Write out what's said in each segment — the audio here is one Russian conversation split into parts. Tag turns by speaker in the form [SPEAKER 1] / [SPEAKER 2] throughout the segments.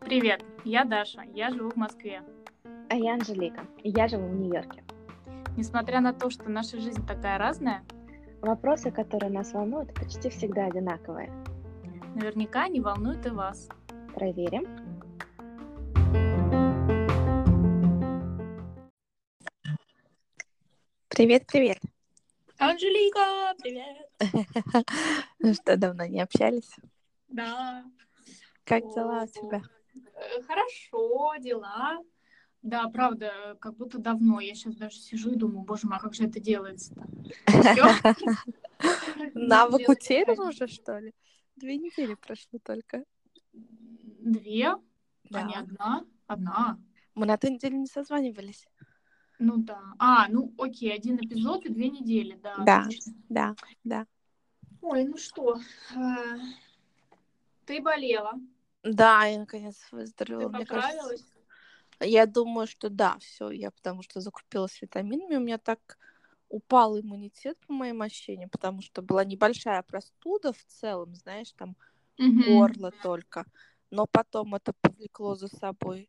[SPEAKER 1] Привет, я Даша, я живу в Москве.
[SPEAKER 2] А я Анжелика, и я живу в Нью-Йорке.
[SPEAKER 1] Несмотря на то, что наша жизнь такая разная,
[SPEAKER 2] Вопросы, которые нас волнуют, почти всегда одинаковые.
[SPEAKER 1] наверняка они волнуют и вас.
[SPEAKER 2] Проверим.
[SPEAKER 3] Привет, привет.
[SPEAKER 1] Анжелика, привет!
[SPEAKER 3] Ну что, давно не общались?
[SPEAKER 1] Да.
[SPEAKER 3] Как дела у тебя?
[SPEAKER 1] Э, Хорошо, дела. Да, правда, как будто давно. Я сейчас даже сижу и думаю, боже мой, а как же это делается-то?
[SPEAKER 3] Навык утерян уже, что ли? Две недели прошло только.
[SPEAKER 1] Две, а не
[SPEAKER 3] Да.
[SPEAKER 1] одна. Одна.
[SPEAKER 3] Мы на той неделе не созванивались.
[SPEAKER 1] Ну да. А, ну окей, один эпизод и две недели, да.
[SPEAKER 3] Да.
[SPEAKER 1] точно.
[SPEAKER 3] Да, да.
[SPEAKER 1] Ой, ну что, э, ты болела,
[SPEAKER 3] Да, я наконец
[SPEAKER 1] ты
[SPEAKER 3] выздоровела. Мне
[SPEAKER 1] поправилась?
[SPEAKER 3] кажется, я думаю, что да, все, я потому что закупилась витаминами, у меня так упал иммунитет по моим ощущениям, потому что была небольшая простуда в целом, знаешь, там
[SPEAKER 1] Мгм.
[SPEAKER 3] горло только. Но потом это повлекло за собой.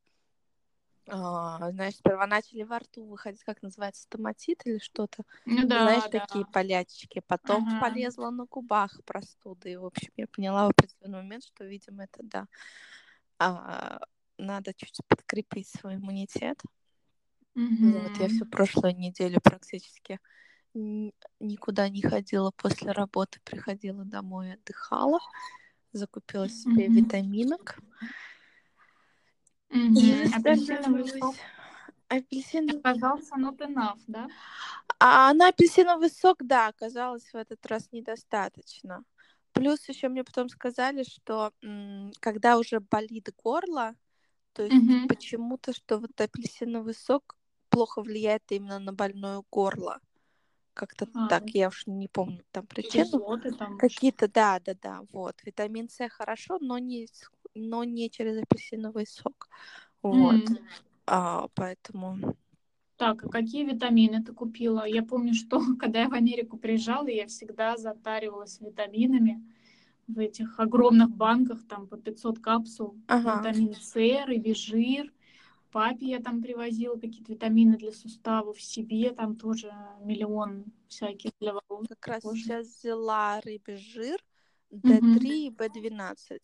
[SPEAKER 3] А, знаешь, сперва начали во рту выходить, как называется, стоматит или что-то.
[SPEAKER 1] Ну да,
[SPEAKER 3] знаешь,
[SPEAKER 1] да.
[SPEAKER 3] такие полячки. Потом
[SPEAKER 1] Ага.
[SPEAKER 3] полезла на губах простуда. И, в общем, я поняла в определенный момент, что, видимо, это да. а, надо чуть подкрепить свой иммунитет.
[SPEAKER 1] Мгм.
[SPEAKER 3] Вот я всю прошлую неделю практически никуда не ходила после работы, приходила домой, отдыхала, закупила себе
[SPEAKER 1] Мгм.
[SPEAKER 3] витаминок. И
[SPEAKER 1] Апельсиновый сок
[SPEAKER 3] Апельсиновый.
[SPEAKER 1] оказался not enough, да?
[SPEAKER 3] А на апельсиновый сок, да, оказалось в этот раз недостаточно. Плюс еще мне потом сказали, что м, когда уже болит горло, то есть
[SPEAKER 1] Мгм.
[SPEAKER 3] почему-то, что вот апельсиновый сок плохо влияет именно на больное горло. Как-то
[SPEAKER 1] А,
[SPEAKER 3] так, я уж не помню там причину.
[SPEAKER 1] Кислоты там.
[SPEAKER 3] Какие-то, да, да, да, вот. Витамин С хорошо, но не, но не через апельсиновый сок. Вот.
[SPEAKER 1] М.
[SPEAKER 3] А, поэтому...
[SPEAKER 1] Так, а какие витамины ты купила? Я помню, что когда я в Америку приезжала, я всегда затаривалась витаминами в этих огромных банках, там по 500 капсул.
[SPEAKER 3] Ага.
[SPEAKER 1] Витамин С, рыбий Папе я там привозила какие-то витамины для суставов, себе там тоже миллион всяких для волос.
[SPEAKER 3] Как раз
[SPEAKER 1] кожи.
[SPEAKER 3] сейчас взяла рыбий жир,
[SPEAKER 1] Мгм.
[SPEAKER 3] D3 и B12.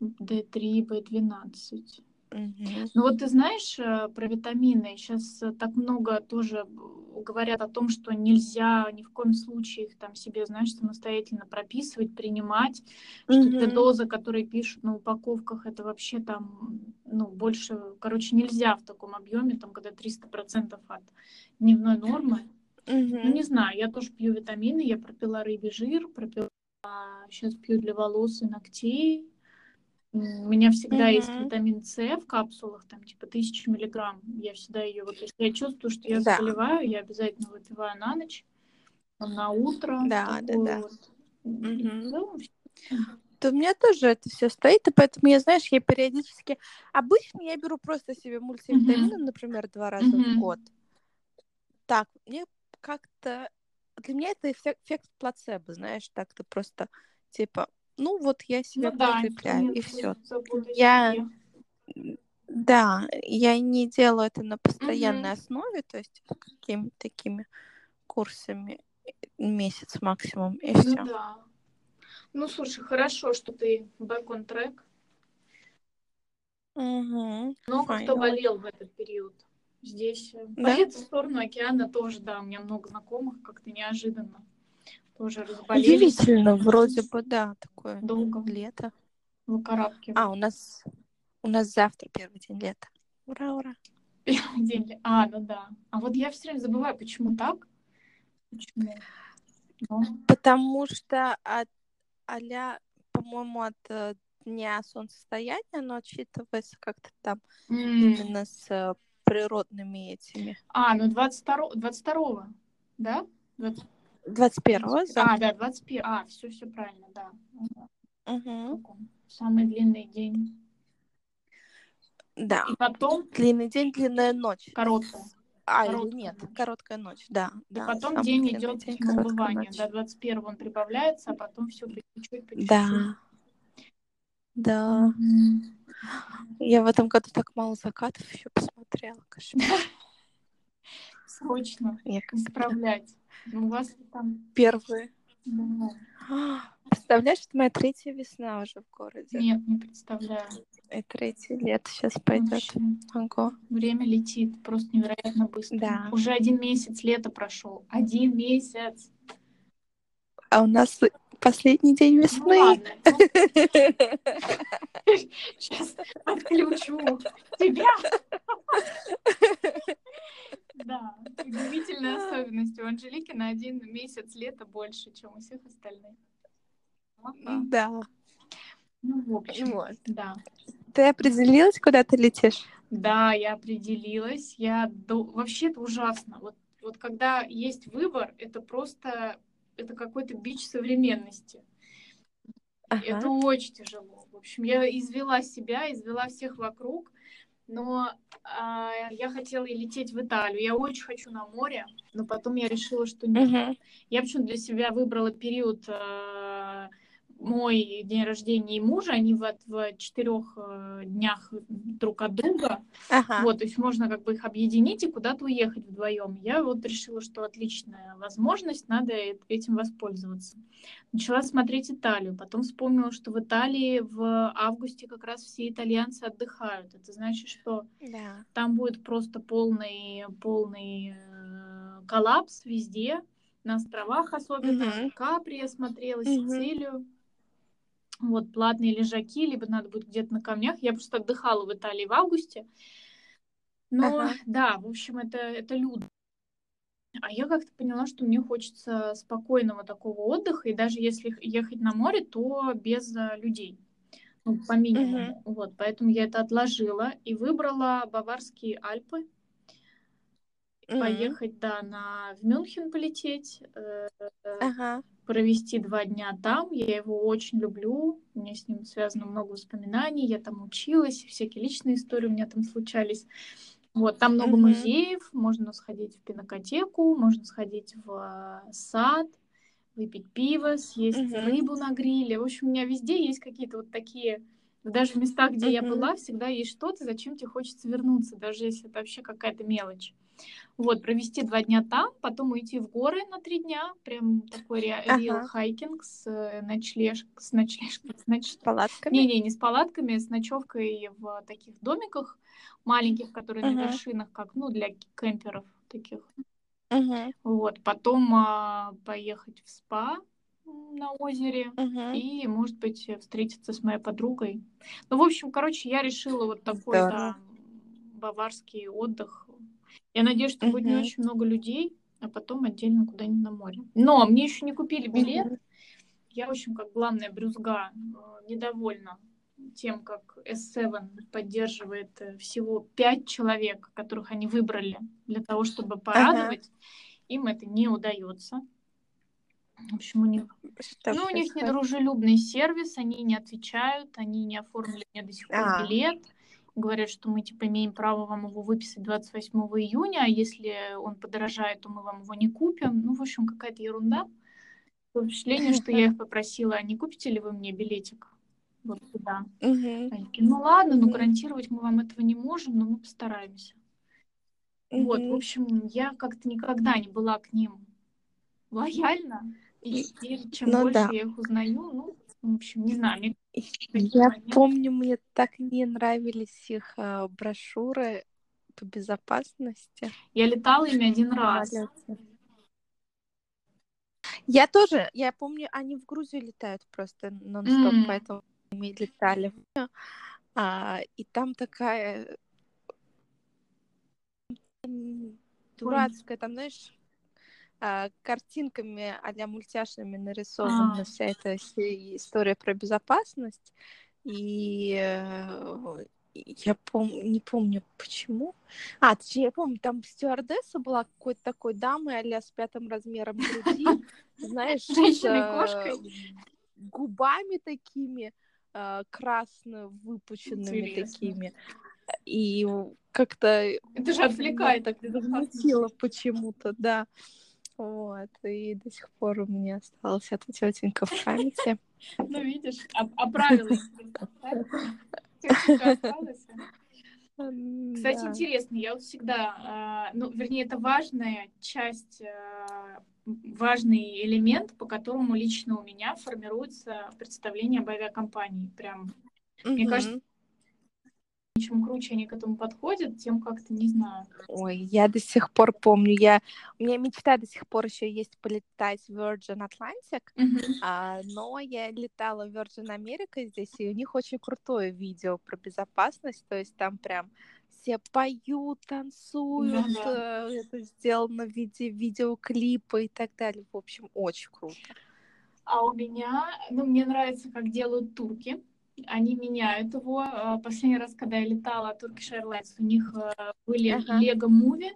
[SPEAKER 1] D3, B12.
[SPEAKER 3] Мгм.
[SPEAKER 1] Ну вот ты знаешь э, про витамины, сейчас так много тоже э, говорят о том, что нельзя ни в коем случае их там себе, знаешь, самостоятельно прописывать, принимать, что те
[SPEAKER 3] Мгм.
[SPEAKER 1] дозы, которые пишут на упаковках, это вообще там, ну, больше, короче, нельзя в таком объеме, там, когда 300% от дневной нормы. Ну,
[SPEAKER 3] Мгм.
[SPEAKER 1] не знаю, я тоже пью витамины, я пропила рыбий жир, пропила, сейчас пью для волос и ногтей. У меня всегда есть
[SPEAKER 3] Мгм.
[SPEAKER 1] витамин С в капсулах, там типа тысяча миллиграмм. Я всегда ее, вот если я чувствую, что я
[SPEAKER 3] Да.
[SPEAKER 1] заболеваю, я обязательно выпиваю на ночь, на утро.
[SPEAKER 3] Да, да, да.
[SPEAKER 1] вот. В всё.
[SPEAKER 3] То у меня тоже это все стоит, и поэтому я, знаешь, я периодически... Обычно я беру просто себе мультивитамины, например, два раза в
[SPEAKER 1] Мгм.
[SPEAKER 3] год. Так, мне как-то... Для меня это эффект плацебо, знаешь, так-то просто, типа, ну вот я себя
[SPEAKER 1] Ну да,
[SPEAKER 3] подкрепляю, и все. Я-. Да, я не делаю это на постоянной
[SPEAKER 1] Мгм.
[SPEAKER 3] основе, то есть какими-то такими курсами месяц максимум, и
[SPEAKER 1] Ну
[SPEAKER 3] все.
[SPEAKER 1] да. Ну, слушай, хорошо, что ты back on track.
[SPEAKER 3] Угу.
[SPEAKER 1] Много кто болел в этот период. Здесь, э, по
[SPEAKER 3] Да?
[SPEAKER 1] эту сторону океана тоже, да, у меня много знакомых, как-то неожиданно тоже разболелись.
[SPEAKER 3] Удивительно, вроде бы, да, такое
[SPEAKER 1] Долго
[SPEAKER 3] лето.
[SPEAKER 1] выкарабкивались.
[SPEAKER 3] А, у нас у нас завтра первый день лета. Ура, ура.
[SPEAKER 1] Первый день. А, ну да. А вот я все время забываю, почему так? Почему? Ну,
[SPEAKER 3] Потому что от а по-моему, от э, дня солнцестояния оно отсчитывается как-то там
[SPEAKER 1] м.
[SPEAKER 3] именно с э, природными этими.
[SPEAKER 1] А, ну 22, 22 да? 20
[SPEAKER 3] 21-го
[SPEAKER 1] А,
[SPEAKER 3] завтра.
[SPEAKER 1] да, 21. А, все, все правильно, да. Каком? Самый длинный день.
[SPEAKER 3] Да.
[SPEAKER 1] И потом
[SPEAKER 3] Длинный день, длинная ночь.
[SPEAKER 1] короткая.
[SPEAKER 3] А, или
[SPEAKER 1] Короткая
[SPEAKER 3] нет,
[SPEAKER 1] ночь.
[SPEAKER 3] короткая ночь, да.
[SPEAKER 1] И
[SPEAKER 3] да,
[SPEAKER 1] потом день идет
[SPEAKER 3] день,
[SPEAKER 1] убывание.
[SPEAKER 3] ночь.
[SPEAKER 1] До 21 он прибавляется, а потом все по чуть-чуть, по чуть-чуть.
[SPEAKER 3] Да, да. Я в этом году так мало закатов еще посмотрела, кошмар.
[SPEAKER 1] Срочно исправлять. Ну, У вас там...
[SPEAKER 3] первые.
[SPEAKER 1] да.
[SPEAKER 3] Представляешь, это моя третья весна уже в городе.
[SPEAKER 1] Нет, не представляю.
[SPEAKER 3] И третье лето сейчас пойдет. Ого.
[SPEAKER 1] Время летит просто невероятно быстро.
[SPEAKER 3] Да.
[SPEAKER 1] Уже один месяц лета прошел. Один месяц.
[SPEAKER 3] А у нас последний день
[SPEAKER 1] Ну
[SPEAKER 3] весны.
[SPEAKER 1] ладно. Сейчас отключу тебя. Да, удивительная особенность. У Анжелики на один месяц лета больше, чем у всех остальных.
[SPEAKER 3] Да.
[SPEAKER 1] Ну, в общем,
[SPEAKER 3] Вот.
[SPEAKER 1] да.
[SPEAKER 3] Ты определилась, куда ты летишь?
[SPEAKER 1] Да, я определилась. Я до... вообще это ужасно. Вот, вот когда есть выбор, это просто это какой-то бич современности. Это
[SPEAKER 3] Ага.
[SPEAKER 1] очень тяжело. В общем, я извела себя, извела всех вокруг, но а, я хотела и лететь в Италию. Я очень хочу на море, но потом я решила, что нет.
[SPEAKER 3] Мгм.
[SPEAKER 1] Я почему для себя выбрала период э, мой день рождения и мужа, они вот в четырех э, днях друг от друга.
[SPEAKER 3] Ага.
[SPEAKER 1] Вот, то есть можно как бы их объединить и куда-то уехать вдвоем. Я вот решила, что отличная возможность, надо э- этим воспользоваться. Начала смотреть Италию, потом вспомнила, что в Италии в августе как раз все итальянцы отдыхают. Это значит, что
[SPEAKER 3] Да.
[SPEAKER 1] там будет просто полный, полный э, коллапс везде, на островах особенно.
[SPEAKER 3] Мгм.
[SPEAKER 1] Капри я смотрела,
[SPEAKER 3] Мгм.
[SPEAKER 1] Сицилию. Вот, платные лежаки, либо надо будет где-то на камнях. Я просто отдыхала в Италии в августе. Но,
[SPEAKER 3] Ага.
[SPEAKER 1] да, в общем, это, это людно. А я как-то поняла, что мне хочется спокойного такого отдыха, и даже если ехать на море, то без э, людей. Ну, по минимуму. Вот, поэтому я это отложила и выбрала Баварские Альпы.
[SPEAKER 3] Мгм.
[SPEAKER 1] Поехать, да, на... в Мюнхен полететь, э,
[SPEAKER 3] Ага.
[SPEAKER 1] Провести два дня там. Я его очень люблю. У меня с ним связано много воспоминаний. Я там училась, всякие личные истории у меня там случались. Вот, там много
[SPEAKER 3] Мгм.
[SPEAKER 1] музеев, можно сходить в пинокотеку, можно сходить в э, сад, выпить пиво, съесть
[SPEAKER 3] Мгм.
[SPEAKER 1] рыбу на гриле. В общем, у меня везде есть какие-то вот такие... Даже в местах, где я
[SPEAKER 3] Мгм.
[SPEAKER 1] была, всегда есть что-то, зачем тебе хочется вернуться, даже если это вообще какая-то мелочь. Вот, провести два дня там, потом уйти в горы на три дня, прям такой ре-
[SPEAKER 3] Ага.
[SPEAKER 1] real хайкинг с э, ночлеж... с ночлежкой, с ноч-
[SPEAKER 3] С палатками?
[SPEAKER 1] не-не, не с палатками, с ночевкой в таких домиках маленьких, которые на
[SPEAKER 3] Мгм.
[SPEAKER 1] вершинах, как, ну, для кемперов таких.
[SPEAKER 3] Мгм.
[SPEAKER 1] Вот, потом а, поехать в спа на озере
[SPEAKER 3] Мгм.
[SPEAKER 1] и, может быть, встретиться с моей подругой. Ну, в общем, короче, я решила вот такой, да, баварский отдых. Я надеюсь, что будет не очень много людей, а потом отдельно куда-нибудь на море. Но мне еще не купили билет. Я, в общем, как главная брюзга, э, недовольна тем, как S7 поддерживает э, всего пять человек, которых они выбрали для того, чтобы порадовать. Им это не удается. В общем, у них,
[SPEAKER 3] Что
[SPEAKER 1] ну, у них недружелюбный сервис, они не отвечают, они не оформили мне до сих пор
[SPEAKER 3] А.
[SPEAKER 1] билет. Говорят, что мы типа имеем право вам его выписать 28 июня, а если он подорожает, то мы вам его не купим. Ну, в общем, какая-то ерунда. Такое впечатление, что я их попросила, а не купите ли вы мне билетик вот. Они такие, ну ладно, но
[SPEAKER 3] Мгм.
[SPEAKER 1] гарантировать мы вам этого не можем, но мы постараемся. Вот, в общем, я как-то никогда не была к ним лояльна. И теперь, чем
[SPEAKER 3] Ну
[SPEAKER 1] больше
[SPEAKER 3] да.
[SPEAKER 1] я их узнаю, ну, в общем, не знаю, мне
[SPEAKER 3] Я помню, мне так не нравились их э, брошюры по безопасности.
[SPEAKER 1] Я летала ими один раз.
[SPEAKER 3] Я тоже, я помню, они в Грузию летают просто нон-стоп,
[SPEAKER 1] М.
[SPEAKER 3] поэтому мы летали. А, и там такая дурацкая, там, знаешь, а, картинками а-ля мультяшными нарисована
[SPEAKER 1] А.
[SPEAKER 3] вся эта история про безопасность. И э, я пом- не помню почему. А, точнее, я помню, там стюардесса была какой-то такой дамой а с пятым размером груди, знаешь,
[SPEAKER 1] Женщиной-кошкой.
[SPEAKER 3] э, губами такими э, красно выпученными
[SPEAKER 1] Интересно.
[SPEAKER 3] такими. И как-то...
[SPEAKER 1] Это же отвлекает.
[SPEAKER 3] так возмутило почему-то, да. Вот, и до сих пор у меня осталась эта тетенька в памяти.
[SPEAKER 1] Ну, видишь, оправилась. Кстати, да. интересно, я вот всегда, а, ну, вернее, это важная часть, а, важный элемент, по которому лично у меня формируется представление об авиакомпании. Прям, мне кажется, чем круче они к этому подходят, тем как-то не знаю.
[SPEAKER 3] Ой, я до сих пор помню, я у меня мечта до сих пор еще есть полетать в Virgin Atlantic,
[SPEAKER 1] mm-hmm.
[SPEAKER 3] а, но я летала в Virgin America здесь, и у них очень крутое видео про безопасность, то есть там прям все поют, танцуют,
[SPEAKER 1] mm-hmm.
[SPEAKER 3] это сделано в виде видеоклипа и так далее. В общем, очень круто.
[SPEAKER 1] А у меня, ну, мне нравится, как делают турки они меняют его. А, последний раз, когда я летала Turkish Airlines, у них э, были ага. Lego Movie.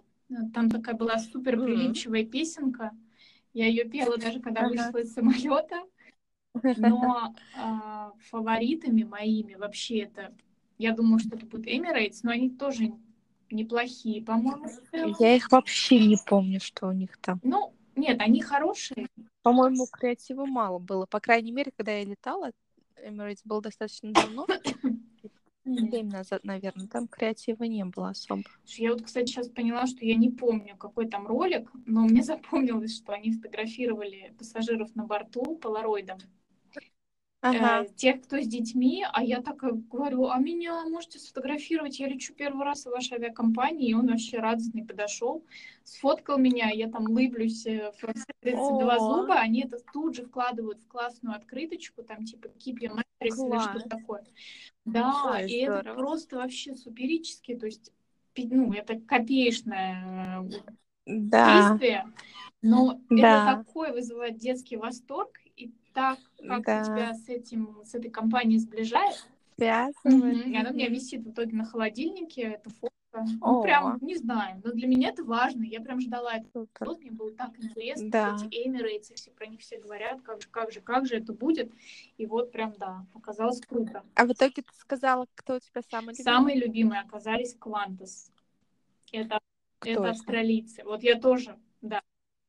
[SPEAKER 1] Там такая была супер прилипчивая mm-hmm. песенка. Я ее пела даже когда ага. вышла из самолета. Но э, фаворитами моими вообще это, я думаю, что это будет Emirates, но они тоже неплохие, по-моему.
[SPEAKER 3] Я их вообще не помню, что у них там.
[SPEAKER 1] Ну, нет, они хорошие.
[SPEAKER 3] По-моему, креатива мало было. По крайней мере, когда я летала, Emirates был достаточно давно. Семь назад, наверное, там креатива не было особо.
[SPEAKER 1] Я вот, кстати, сейчас поняла, что я не помню, какой там ролик, но мне запомнилось, что они фотографировали пассажиров на борту полароидом ага. э, тех, кто с детьми, а я так говорю, а меня можете сфотографировать, я лечу первый раз в вашей авиакомпании, и он вообще радостный подошел, сфоткал меня, я там лыблюсь э, в 32 зуба, они это тут же вкладывают в классную открыточку, там типа keep your matrix или что-то такое. Да, Ой, и здорово. это просто вообще суперически, то есть, ну, это копеечное э, да. действие, но да. это такой вызывает детский восторг, так как да. тебя с этим, с этой компанией сближает.
[SPEAKER 3] Связывает.
[SPEAKER 1] И она у меня висит в итоге на холодильнике, это фото. Ну, О. прям, не знаю, но для меня это важно. Я прям ждала это. Вот мне было так интересно, да. эти Эмирейтсы, все про них все говорят, как же, как же, как же это будет. И вот прям, да, оказалось круто.
[SPEAKER 3] А в итоге ты сказала, кто у тебя самый любимый?
[SPEAKER 1] Самые любимые оказались Квантас. Это, это, это австралийцы. Вот я тоже, да,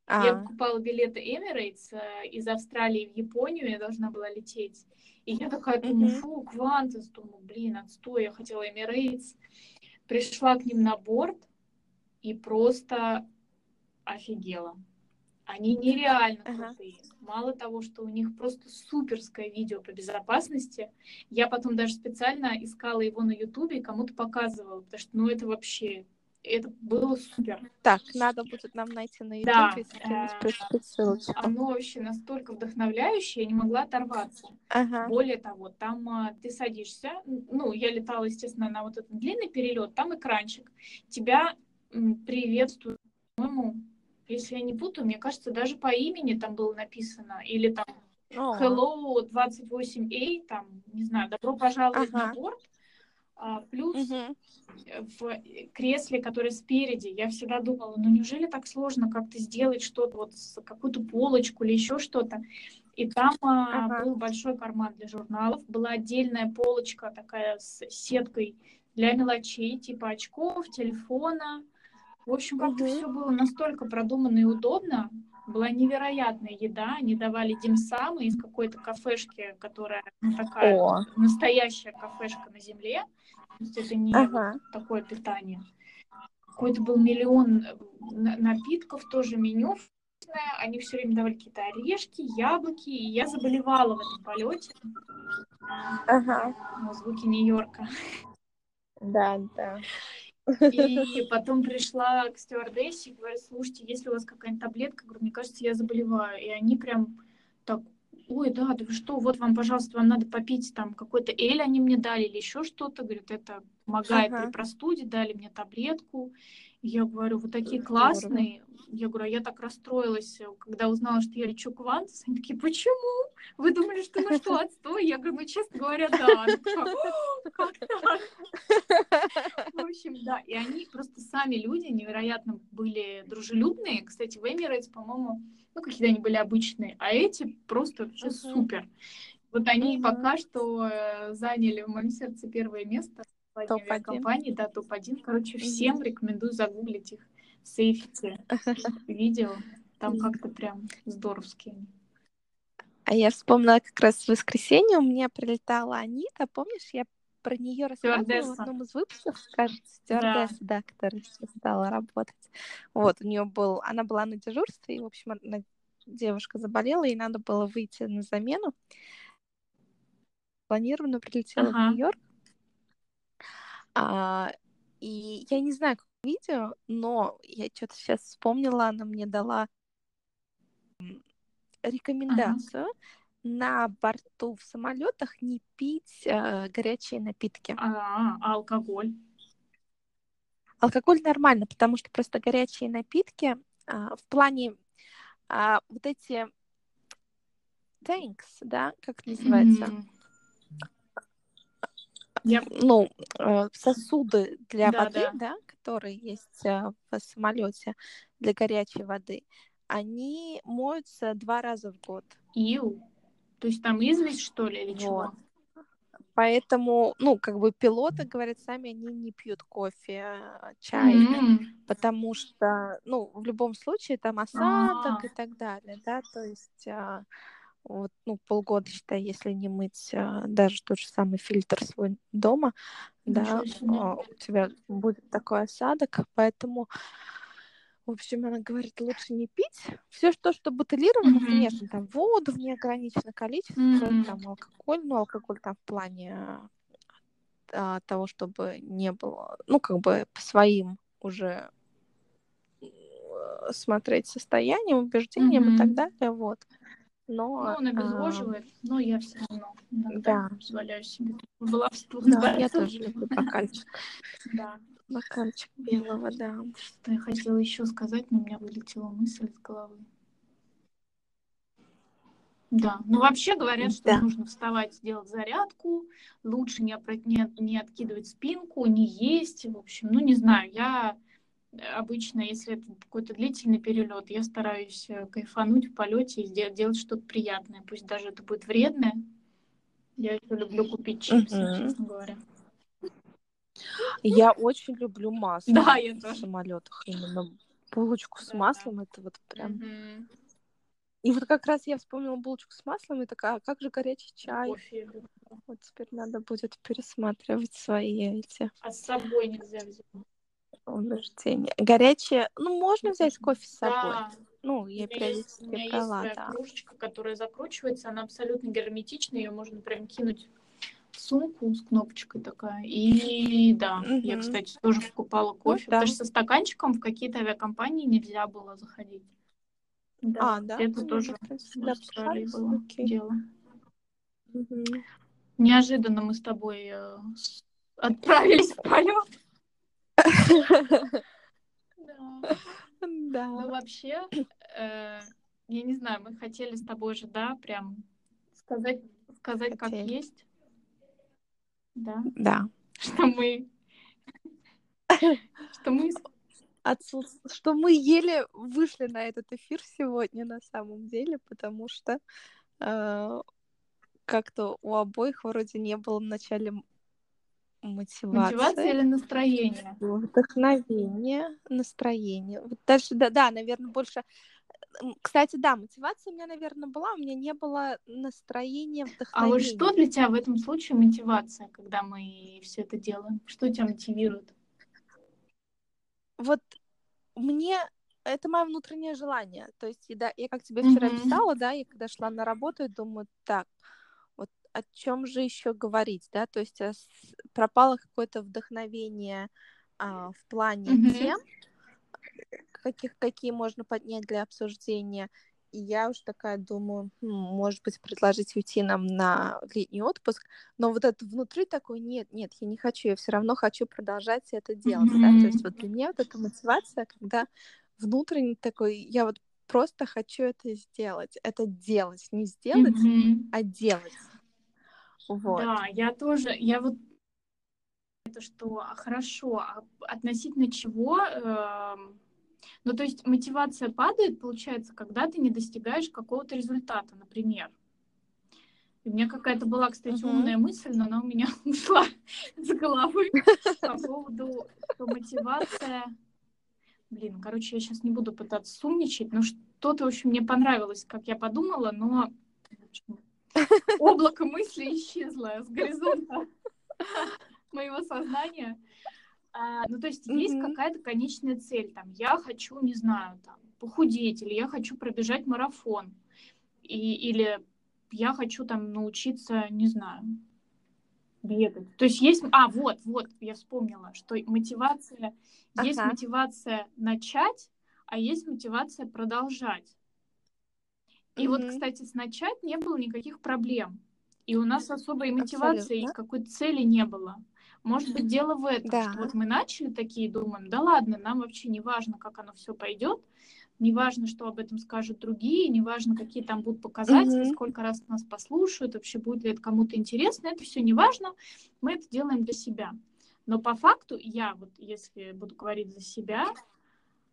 [SPEAKER 1] а. Я покупала билеты Emirates э, из Австралии в Японию, я должна была лететь. И я такая думаю, фу, Квантас, думаю, блин, отстой, я хотела Emirates. Пришла к ним на борт и просто офигела. Они нереально крутые. Ага. Мало того, что у них просто суперское видео по безопасности, я потом даже специально искала его на Ютубе и кому-то показывала, потому что, ну, это вообще это было супер.
[SPEAKER 3] Так, надо будет нам найти на YouTube, да, если ссылочку.
[SPEAKER 1] Оно вообще настолько вдохновляющее, я не могла оторваться.
[SPEAKER 3] Ага.
[SPEAKER 1] Более того, там а, ты садишься, ну, я летала, естественно, на вот этот длинный перелет, там экранчик, тебя приветствуют, по-моему, если я не путаю, мне кажется, даже по имени там было написано, или там Hello 28A, там, не знаю, добро пожаловать ага. на борт. А, плюс угу. в кресле, которое спереди, я всегда думала, ну неужели так сложно как-то сделать что-то, вот какую-то полочку или еще что-то. И там а, ага. был большой карман для журналов, была отдельная полочка такая с сеткой для мелочей, типа очков, телефона. В общем, как-то угу. все было настолько продуманно и удобно. Была невероятная еда. Они давали димсамы из какой-то кафешки, которая ну, такая О. настоящая кафешка на земле. То есть это не ага. такое питание. Какой-то был миллион напитков, тоже меню они все время давали какие-то орешки, яблоки, и я заболевала в этом полете.
[SPEAKER 3] Ага.
[SPEAKER 1] Звуки Нью-Йорка.
[SPEAKER 3] Да, да.
[SPEAKER 1] И потом пришла к стюардессе и говорит, слушайте, если у вас какая-нибудь таблетка, говорю, мне кажется, я заболеваю. И они прям так ой, да, да вы что, вот вам, пожалуйста, вам надо попить там какой-то эль они мне дали или еще что-то, говорят, это помогает ага. при простуде, дали мне таблетку. Я говорю, вы такие классные. Я говорю, а я так расстроилась, когда узнала, что я лечу Квантус. Они такие, почему? Вы думали, что мы что, отстой? Я говорю, ну, честно говоря, да. Как так? В общем, да. И они просто сами люди невероятно были дружелюбные. Кстати, в Эмирейтс, по-моему, ну, какие-то они были обычные, а эти просто вообще супер. Вот они пока что э, заняли в моем сердце первое место. Название
[SPEAKER 3] Топ-один.
[SPEAKER 1] авиакомпании, да, топ-1. Короче, всем рекомендую загуглить их в сейфите видео. Там как-то прям здоровские.
[SPEAKER 3] А я вспомнила как раз в воскресенье у меня прилетала Анита, помнишь, я про нее рассказывала в одном из выпусков, кажется, стюардесса, да, которая сейчас стала работать. Вот, у нее был, она была на дежурстве, и, в общем, она, девушка заболела, и надо было выйти на замену. Планированно прилетела
[SPEAKER 1] Ага.
[SPEAKER 3] в Нью-Йорк. А, и я не знаю, как видео, но я что-то сейчас вспомнила, она мне дала рекомендацию на борту в самолетах не пить э, горячие напитки.
[SPEAKER 1] А, а алкоголь?
[SPEAKER 3] Алкоголь нормально, потому что просто горячие напитки а, в плане а, вот эти tanks, да, как это называется,
[SPEAKER 1] М.
[SPEAKER 3] Ну, э, сосуды для
[SPEAKER 1] Да,
[SPEAKER 3] воды,
[SPEAKER 1] да.
[SPEAKER 3] да, которые есть э, в самолете для горячей воды, они моются два раза в год.
[SPEAKER 1] Ил. То есть там известь, что ли, или чего?
[SPEAKER 3] Вот. Поэтому, ну, как бы пилоты, говорят, сами они не пьют кофе, чай,
[SPEAKER 1] М.
[SPEAKER 3] потому что, ну, в любом случае там осадок
[SPEAKER 1] А.
[SPEAKER 3] и так далее, да, то есть а, вот, ну, полгода, считай, если не мыть а, даже тот же самый фильтр свой дома, да,
[SPEAKER 1] Ничего себе.
[SPEAKER 3] а, у тебя будет такой осадок, поэтому, в общем, она говорит, лучше не пить. Все, что, что бутылировано,
[SPEAKER 1] Мгм.
[SPEAKER 3] конечно, там воду в неограниченное количество,
[SPEAKER 1] Мгм.
[SPEAKER 3] там алкоголь, ну, алкоголь там в плане а, того, чтобы не было, ну, как бы по своим уже смотреть состоянием, убеждением и так далее, вот. Но,
[SPEAKER 1] Ну, он
[SPEAKER 3] а,
[SPEAKER 1] обезвоживает, но я все равно
[SPEAKER 3] Да.
[SPEAKER 1] позволяю себе баловство.
[SPEAKER 3] да, я тоже люблю бокальчик,
[SPEAKER 1] Да.
[SPEAKER 3] бокальчик белого, да.
[SPEAKER 1] Что я хотела еще сказать, но у меня вылетела мысль из головы. Да, ну вообще говорят, что
[SPEAKER 3] Да.
[SPEAKER 1] нужно вставать, делать зарядку, лучше не, не, не откидывать спинку, не есть, в общем, ну не знаю, я обычно, если это какой-то длительный перелет, я стараюсь э, кайфануть в полете и сделать, делать что-то приятное, пусть даже это будет вредное. Я еще люблю купить чипсы,
[SPEAKER 3] Мгм.
[SPEAKER 1] честно говоря.
[SPEAKER 3] Я очень люблю масло
[SPEAKER 1] Да, я
[SPEAKER 3] в
[SPEAKER 1] тоже.
[SPEAKER 3] самолетах, именно булочку с
[SPEAKER 1] Да,
[SPEAKER 3] маслом, это вот прям...
[SPEAKER 1] Мгм.
[SPEAKER 3] И вот как раз я вспомнила булочку с маслом и такая, а как же горячий чай?
[SPEAKER 1] Кофе.
[SPEAKER 3] Вот теперь надо будет пересматривать свои эти
[SPEAKER 1] А с собой нельзя взять.
[SPEAKER 3] Убеждения. Горячее, ну, можно взять кофе с собой.
[SPEAKER 1] Да,
[SPEAKER 3] Ну, я
[SPEAKER 1] есть, у
[SPEAKER 3] периодически
[SPEAKER 1] меня есть
[SPEAKER 3] брала, да.
[SPEAKER 1] кружечка, которая закручивается, она абсолютно герметичная, ее можно прям кинуть в сумку с кнопочкой такая. И да, я,
[SPEAKER 3] Мгм.
[SPEAKER 1] кстати, тоже покупала кофе,
[SPEAKER 3] да.
[SPEAKER 1] потому что со стаканчиком в какие-то авиакомпании нельзя было заходить. Да,
[SPEAKER 3] А, да?
[SPEAKER 1] это
[SPEAKER 3] Ну,
[SPEAKER 1] тоже
[SPEAKER 3] в да,
[SPEAKER 1] Австралии было
[SPEAKER 3] окей.
[SPEAKER 1] дело.
[SPEAKER 3] Мгм.
[SPEAKER 1] Неожиданно мы с тобой э, отправились в полет. Да. Ну,
[SPEAKER 3] Да.
[SPEAKER 1] вообще, э, я не знаю, мы хотели с тобой же, да, прям сказать, сказать как есть. Да,
[SPEAKER 3] Да.
[SPEAKER 1] что мы... Что мы...
[SPEAKER 3] Отсутств- Что мы еле вышли на этот эфир сегодня на самом деле, потому что э, как-то у обоих вроде не было в начале м- мотивации.
[SPEAKER 1] Мотивация или настроение?
[SPEAKER 3] Вдохновение, настроение. Вот дальше, да, да, наверное, больше. Кстати, да, мотивация у меня, наверное, была, у меня не было настроения,
[SPEAKER 1] А вот
[SPEAKER 3] вдохновения.
[SPEAKER 1] что для тебя в этом случае мотивация, когда мы все это делаем? Что тебя мотивирует?
[SPEAKER 3] Вот мне это мое внутреннее желание. То есть, да, я как тебе вчера
[SPEAKER 1] Мгм.
[SPEAKER 3] писала, да, я когда шла на работу, я думаю, так, о чем же еще говорить, да, то есть с- пропало какое-то вдохновение а, в плане
[SPEAKER 1] Мгм.
[SPEAKER 3] тем, каких, какие можно поднять для обсуждения. И я уж такая думаю, «Хм, может быть, предложить уйти нам на летний отпуск, но вот это внутри такой, нет, нет, я не хочу, я все равно хочу продолжать это делать, да, то есть вот для меня вот эта мотивация, когда внутренний такой, я вот просто хочу это сделать, это делать, не сделать,
[SPEAKER 1] Мгм.
[SPEAKER 3] а делать. Вот.
[SPEAKER 1] Да, я тоже, я вот это что, а хорошо, а относительно чего, эм, ну то есть мотивация падает, получается, когда ты не достигаешь какого-то результата, например. И у меня какая-то была, кстати, умная мысль, но она у меня ушла с головы по поводу что мотивация. Блин, короче, я сейчас не буду пытаться сумничать, но что-то, в общем, мне понравилось, как я подумала, но облако мысли исчезло с горизонта моего сознания. А, ну, то есть есть
[SPEAKER 3] Мгм.
[SPEAKER 1] какая-то конечная цель, там, я хочу, не знаю, там, похудеть, или я хочу пробежать марафон, и, или я хочу там научиться, не знаю, бегать. То есть есть, а, вот, вот, я вспомнила, что мотивация, есть
[SPEAKER 3] Ага.
[SPEAKER 1] мотивация начать, а есть мотивация продолжать. И вот,
[SPEAKER 3] Мгм.
[SPEAKER 1] кстати, с начать не было никаких проблем. И у нас особой мотивации и
[SPEAKER 3] Абсолютно.
[SPEAKER 1] какой-то цели не было. Может быть, дело в этом,
[SPEAKER 3] Да.
[SPEAKER 1] что вот мы начали такие, думаем, да ладно, нам вообще не важно, как оно все пойдет, не важно, что об этом скажут другие, не важно, какие там будут показатели,
[SPEAKER 3] Мгм.
[SPEAKER 1] сколько раз нас послушают, вообще будет ли это кому-то интересно, это все не важно, мы это делаем для себя. Но по факту я вот, если буду говорить за себя,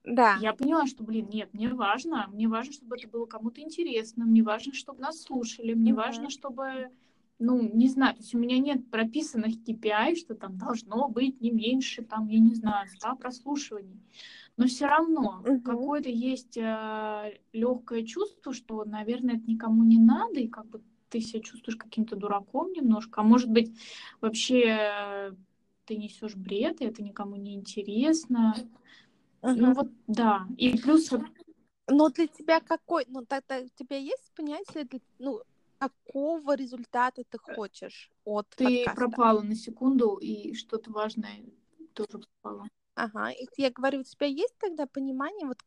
[SPEAKER 3] Да.
[SPEAKER 1] я поняла, что, блин, нет, мне важно, мне важно, чтобы это было кому-то интересно, мне важно, чтобы нас слушали, мне
[SPEAKER 3] Мгм.
[SPEAKER 1] важно, чтобы, ну, не знаю, то есть у меня нет прописанных KPI, что там должно быть не меньше, там, я не знаю, 100 прослушиваний. Но все равно
[SPEAKER 3] Мгм.
[SPEAKER 1] какое-то есть легкое чувство, что, наверное, это никому не надо, и как бы ты себя чувствуешь каким-то дураком немножко, а может быть, вообще э, ты несешь бред, и это никому не интересно. Ну
[SPEAKER 3] Мгм.
[SPEAKER 1] вот, да. И плюс,
[SPEAKER 3] Но для тебя какой, ну тогда у тебя есть понятие, для- ну какого результата ты хочешь от
[SPEAKER 1] ты
[SPEAKER 3] подкаста?
[SPEAKER 1] пропала на секунду, и что-то важное тоже пропало.
[SPEAKER 3] Ага, и я говорю, у тебя есть тогда понимание, вот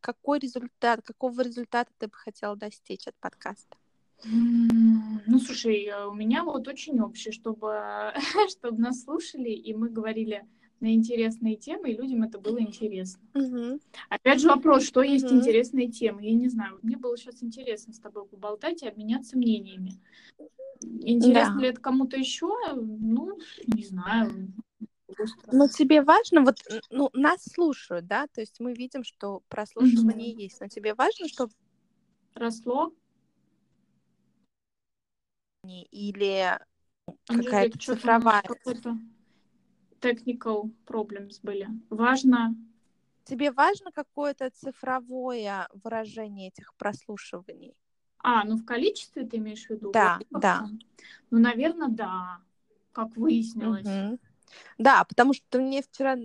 [SPEAKER 3] какой результат, какого результата ты бы хотела достичь от подкаста?
[SPEAKER 1] Ну, слушай, э, у меня вот очень общее, чтобы, чтобы нас слушали, и мы говорили на интересные темы, и людям это было интересно.
[SPEAKER 3] Мгм.
[SPEAKER 1] Опять же вопрос, что есть
[SPEAKER 3] Мгм.
[SPEAKER 1] интересные темы? Я не знаю. Мне было сейчас интересно с тобой поболтать и обменяться мнениями. Интересно
[SPEAKER 3] Да.
[SPEAKER 1] ли это кому-то еще? Ну, не знаю.
[SPEAKER 3] Но тебе важно, вот, ну, нас слушают, да, то есть мы видим, что прослушивание есть, но тебе важно, чтобы
[SPEAKER 1] Росло?
[SPEAKER 3] или какая-то цифровая.
[SPEAKER 1] какой-то technical problems были. Важно.
[SPEAKER 3] Тебе важно какое-то цифровое выражение этих прослушиваний?
[SPEAKER 1] А, ну в количестве ты имеешь в виду?
[SPEAKER 3] Да,
[SPEAKER 1] Вот
[SPEAKER 3] да.
[SPEAKER 1] Ну, наверное, да. Как выяснилось.
[SPEAKER 3] Мгм. Да, потому что ты мне вчера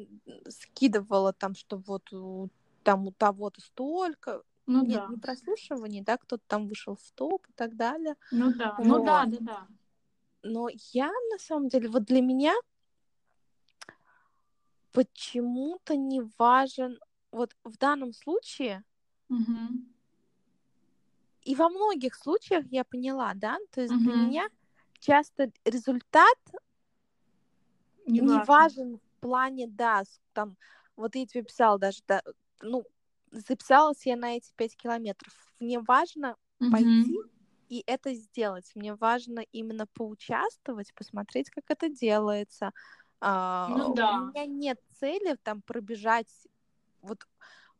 [SPEAKER 3] скидывала там, что вот у, там у того-то столько.
[SPEAKER 1] Ну
[SPEAKER 3] Нет,
[SPEAKER 1] да.
[SPEAKER 3] не прослушиваний, да, кто-то там вышел в топ и так далее.
[SPEAKER 1] Ну да. Ну да,
[SPEAKER 3] Вот.
[SPEAKER 1] да, да.
[SPEAKER 3] Но я, на самом деле, вот для меня почему-то не важен, вот в данном случае,
[SPEAKER 1] Мгм.
[SPEAKER 3] и во многих случаях я поняла, да, то есть для
[SPEAKER 1] Мгм.
[SPEAKER 3] меня часто результат
[SPEAKER 1] Не
[SPEAKER 3] не важен в плане, да, там, вот я тебе писала даже, да, ну, записалась я на эти пять километров. Мне важно
[SPEAKER 1] Мгм.
[SPEAKER 3] пойти и это сделать. Мне важно именно поучаствовать, посмотреть, как это делается. А,
[SPEAKER 1] Ну да.
[SPEAKER 3] У меня нет цели там пробежать. Вот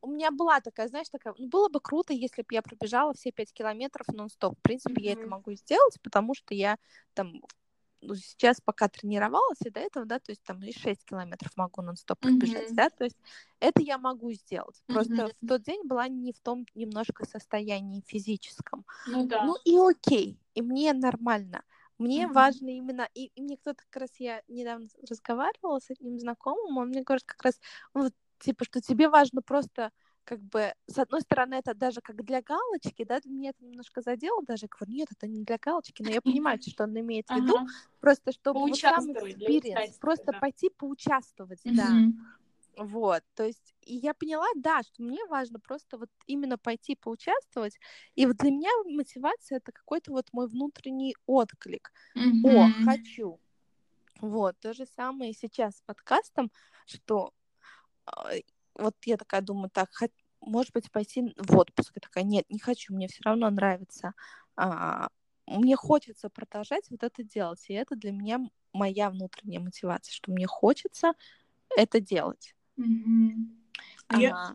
[SPEAKER 3] у меня была такая, знаешь, такая, ну, было бы круто, если бы я пробежала все пять километров нон-стоп. В принципе, я это могу сделать, потому что я там ну, сейчас пока тренировалась, и до этого, да, то есть там и 6 километров могу нон-стоп пробежать,
[SPEAKER 1] Мгм.
[SPEAKER 3] да, то есть это я могу сделать. Просто
[SPEAKER 1] Мгм.
[SPEAKER 3] в тот день была не в том немножко состоянии физическом.
[SPEAKER 1] Ну да.
[SPEAKER 3] Ну и окей, и мне нормально. Мне
[SPEAKER 1] Мгм.
[SPEAKER 3] важно именно, и, и мне кто-то как раз, я недавно разговаривала с одним знакомым, он мне говорит как раз, вот, типа, что тебе важно просто как бы, с одной стороны, это даже как для галочки, да, для меня это немножко задело даже, я говорю, нет, это не для галочки, но я понимаю, что он имеет в виду,
[SPEAKER 1] Ага.
[SPEAKER 3] просто чтобы вот сам
[SPEAKER 1] экстатики,
[SPEAKER 3] просто
[SPEAKER 1] да.
[SPEAKER 3] пойти поучаствовать, да. Вот, то есть, и я поняла, да, что мне важно просто вот именно пойти поучаствовать, и вот для меня мотивация это какой-то вот мой внутренний отклик. О,
[SPEAKER 1] Мгм.
[SPEAKER 3] хочу. Вот, то же самое и сейчас с подкастом, что а, вот я такая думаю, так, хот- может быть, пойти в отпуск. Я такая, нет, не хочу, мне все равно нравится. А, мне хочется продолжать вот это делать, и это для меня моя внутренняя мотивация, что мне хочется это делать.
[SPEAKER 1] Ну, Я,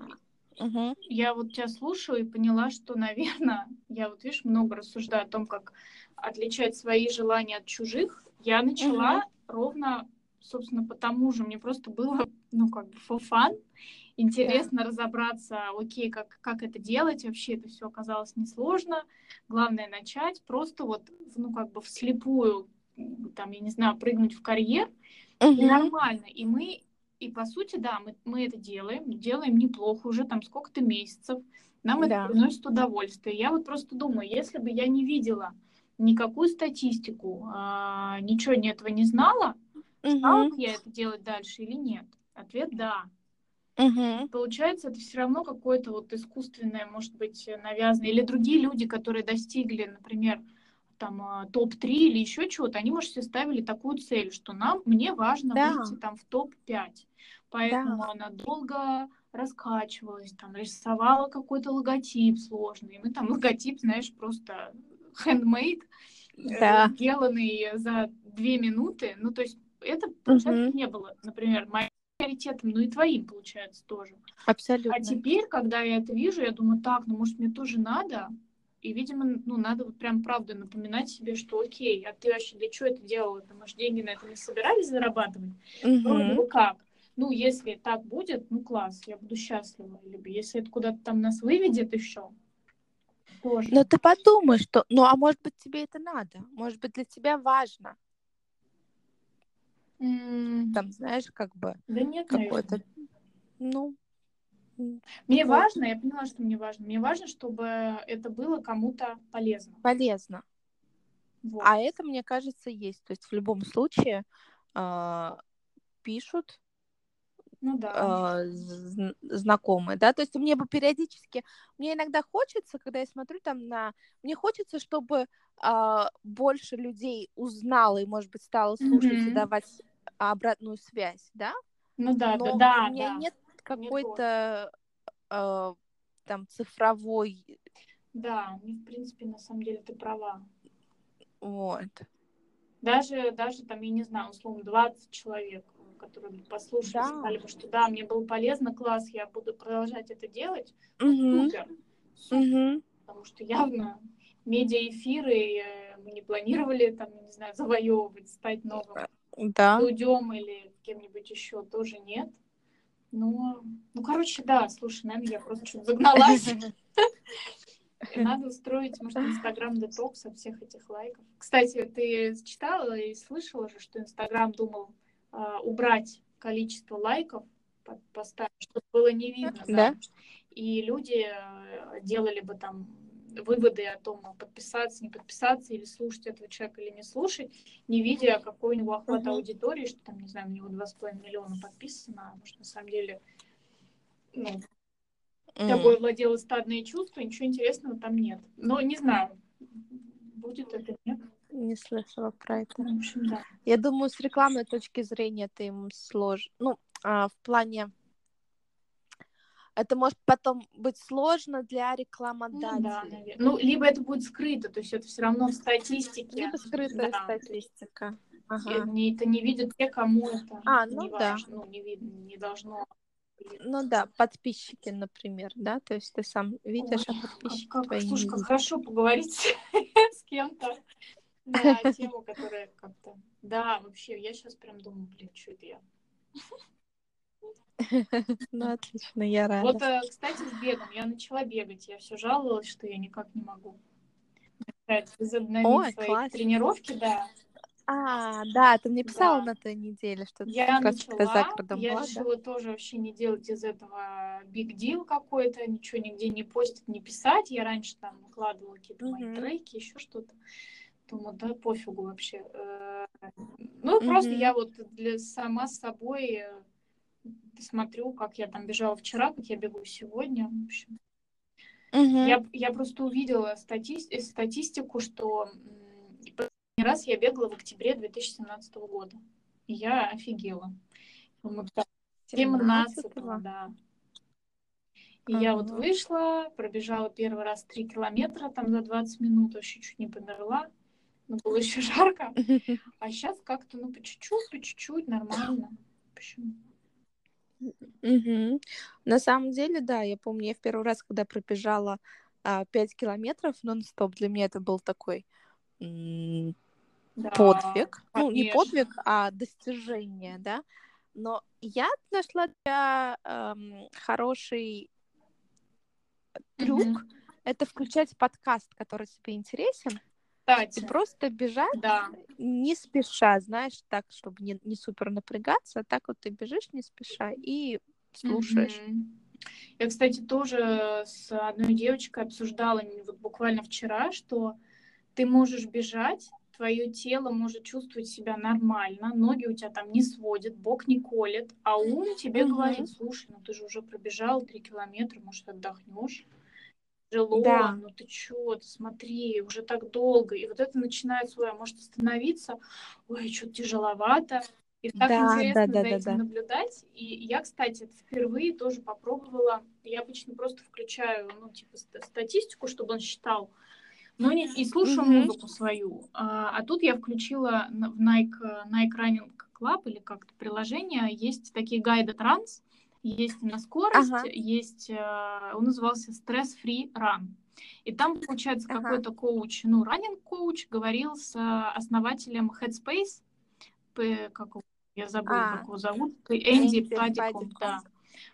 [SPEAKER 3] мгм.
[SPEAKER 1] я вот тебя слушаю и поняла, что, наверное, я вот, видишь, много рассуждаю о том, как отличать свои желания от чужих. Я начала угу. ровно, собственно, потому же. Мне просто было, ну, как бы, for fun. Интересно да. разобраться, окей, как, как это делать. Вообще это все оказалось несложно. Главное начать просто вот, ну, как бы вслепую, там, я не знаю, прыгнуть в карьер. Угу. И нормально. И мы и по сути, да, мы, мы это делаем, делаем неплохо уже там сколько-то месяцев. Нам да. это приносит удовольствие. Я вот просто думаю, если бы я не видела никакую статистику, а, ничего не этого не знала, угу. стала бы я это делать дальше или нет? Ответ да. Угу. Получается, это все равно какое-то вот искусственное, может быть, навязанное. Или другие люди, которые достигли, например, там а, топ-3 или еще чего-то, они, может, себе ставили такую цель, что нам, мне важно да. выйти там в топ-5. Поэтому да. она долго раскачивалась, там, рисовала какой-то логотип сложный. И мы там логотип, знаешь, просто handmade, э, да. сделанный за две минуты. Ну, то есть это, получается, угу. не было, например, моим приоритетом, ну и твоим, получается, тоже.
[SPEAKER 3] Абсолютно.
[SPEAKER 1] А теперь, когда я это вижу, я думаю, так, ну, может, мне тоже надо? И, видимо, ну, надо вот прям правда напоминать себе, что окей, а ты вообще для чего это делала? Ты, может, деньги на это не собирались зарабатывать? Угу. Вроде бы как. Ну, если так будет, ну, класс, я буду счастлива. Либо если это куда-то там нас выведет еще,
[SPEAKER 3] тоже. Но ты подумай, что... Ну, а может быть, тебе это надо? Может быть, для тебя важно? Mm. Там, знаешь, как бы...
[SPEAKER 1] Да нет, какой-то...
[SPEAKER 3] Ну,
[SPEAKER 1] мне вот. важно, я поняла, что мне важно. Мне важно, чтобы это было кому-то полезно.
[SPEAKER 3] Полезно. Вот. А это, мне кажется, есть. То есть в любом случае э, пишут
[SPEAKER 1] ну, да.
[SPEAKER 3] э, знакомые, да, то есть мне бы периодически, мне иногда хочется, когда я смотрю там на, мне хочется, чтобы э, больше людей узнало и, может быть, стало слушать mm-hmm. и давать обратную связь, да?
[SPEAKER 1] Ну да, Но да, да.
[SPEAKER 3] У меня
[SPEAKER 1] да.
[SPEAKER 3] нет какой-то э, там цифровой.
[SPEAKER 1] Да, в принципе, на самом деле ты права.
[SPEAKER 3] Вот.
[SPEAKER 1] Даже, даже там, я не знаю, условно, 20 человек, которые послушали, да. сказали бы, что да, мне было полезно, класс, я буду продолжать это делать. Угу. Супер. Супер. Угу. Потому что явно медиаэфиры э, мы не планировали, там, не знаю, завоевывать, стать новым
[SPEAKER 3] да.
[SPEAKER 1] людем или кем-нибудь еще тоже нет. Ну, ну, короче, да, слушай, наверное, я просто что-то загналась. Надо устроить, может, Инстаграм детокс от всех этих лайков. Кстати, ты читала и слышала же, что Инстаграм думал э, убрать количество лайков под постами, чтобы было не видно.
[SPEAKER 3] Да. да?
[SPEAKER 1] И люди э, делали бы там выводы о том, подписаться, не подписаться, или слушать этого человека, или не слушать, не видя, какой у него охват uh-huh. аудитории, что там, не знаю, у него 2,5 миллиона подписано, а может, на самом деле, ну, mm. тобой владело стадное чувство, ничего интересного там нет. Но не знаю, будет это, нет.
[SPEAKER 3] Не слышала про это.
[SPEAKER 1] В общем, да.
[SPEAKER 3] Я думаю, с рекламной точки зрения это им сложно. Ну, а, в плане это может потом быть сложно для рекламодателей. Ну, да,
[SPEAKER 1] наверное. ну либо это будет скрыто, то есть это все равно в статистике.
[SPEAKER 3] Либо скрытая да. статистика.
[SPEAKER 1] Ага. Это не видят те, кому это
[SPEAKER 3] а, ну, не да.
[SPEAKER 1] важно, ну, не, видно, не должно.
[SPEAKER 3] Ну да, подписчики, например, да, то есть ты сам видишь, Ой, а подписчики
[SPEAKER 1] как,
[SPEAKER 3] твои
[SPEAKER 1] Слушай,
[SPEAKER 3] как
[SPEAKER 1] хорошо поговорить с кем-то на тему, которая как-то... Да, вообще, я сейчас прям думаю, блин, что это я?
[SPEAKER 3] Ну, отлично, я рада.
[SPEAKER 1] Вот, э, кстати, с бегом. Я начала бегать. Я все жаловалась, что я никак не могу. Возобновить свои тренировки, да.
[SPEAKER 3] А, да, ты мне писала да. на той неделе, что
[SPEAKER 1] я начала, я была, решила да? тоже вообще не делать из этого big deal какой-то, ничего нигде не постить, не писать. Я раньше там выкладывала какие-то mm-hmm. мои треки, еще что-то. Думаю, да, пофигу вообще. Э, ну, mm-hmm. просто я вот для сама с собой э, смотрю, как я там бежала вчера, как я бегу сегодня. В общем. Угу. Я, я просто увидела стати э, статистику, что последний раз я бегала в октябре 2017 года. И я офигела. 17 да. И uh я вот вышла, пробежала первый раз 3 километра там за 20 минут, вообще чуть не померла. Но было еще жарко. А сейчас как-то, ну, по чуть-чуть, по чуть-чуть, нормально. Почему?
[SPEAKER 3] Угу. На самом деле, да, я помню, я в первый раз, когда пробежала а, 5 километров нон-стоп. Для меня это был такой м,
[SPEAKER 1] Да,
[SPEAKER 3] подвиг. Ну, не
[SPEAKER 1] конечно.
[SPEAKER 3] подвиг, а достижение, да. Но я нашла для эм, хороший трюк.
[SPEAKER 1] Мгм.
[SPEAKER 3] Это включать подкаст, который тебе интересен,
[SPEAKER 1] Кстати,
[SPEAKER 3] просто бежать
[SPEAKER 1] да.
[SPEAKER 3] не спеша, знаешь, так, чтобы не, не супер напрягаться, а так вот ты бежишь не спеша и слушаешь.
[SPEAKER 1] Мгм. Я, кстати, тоже с одной девочкой обсуждала вот буквально вчера, что ты можешь бежать, твое тело может чувствовать себя нормально, ноги у тебя там не сводят, бок не колет, а ум тебе
[SPEAKER 3] Мгм.
[SPEAKER 1] говорит, слушай, ну ты же уже пробежал три километра, может, отдохнешь? Тяжело,
[SPEAKER 3] Да.
[SPEAKER 1] ну ты чё, ты смотри, уже так долго. И вот это начинает свое, может остановиться, ой, что-то тяжеловато. И так
[SPEAKER 3] Да,
[SPEAKER 1] интересно
[SPEAKER 3] да, да,
[SPEAKER 1] за этим
[SPEAKER 3] да.
[SPEAKER 1] наблюдать. И я, кстати, впервые тоже попробовала. Я обычно просто включаю, ну, типа, ст- статистику, чтобы он считал. Но не, и слушаю
[SPEAKER 3] Мгм.
[SPEAKER 1] музыку свою. А, а тут я включила в Nike, э, Nike Running Club или как-то приложение. Есть такие гайды транс, есть на скорость,
[SPEAKER 3] Ага.
[SPEAKER 1] есть, э, он назывался Stress Free Run. И там, получается,
[SPEAKER 3] Ага.
[SPEAKER 1] какой-то коуч, ну, раннинг коуч говорил с э, основателем Headspace, как его- я забыла,
[SPEAKER 3] А,
[SPEAKER 1] как его зовут, Энди Падиком, да.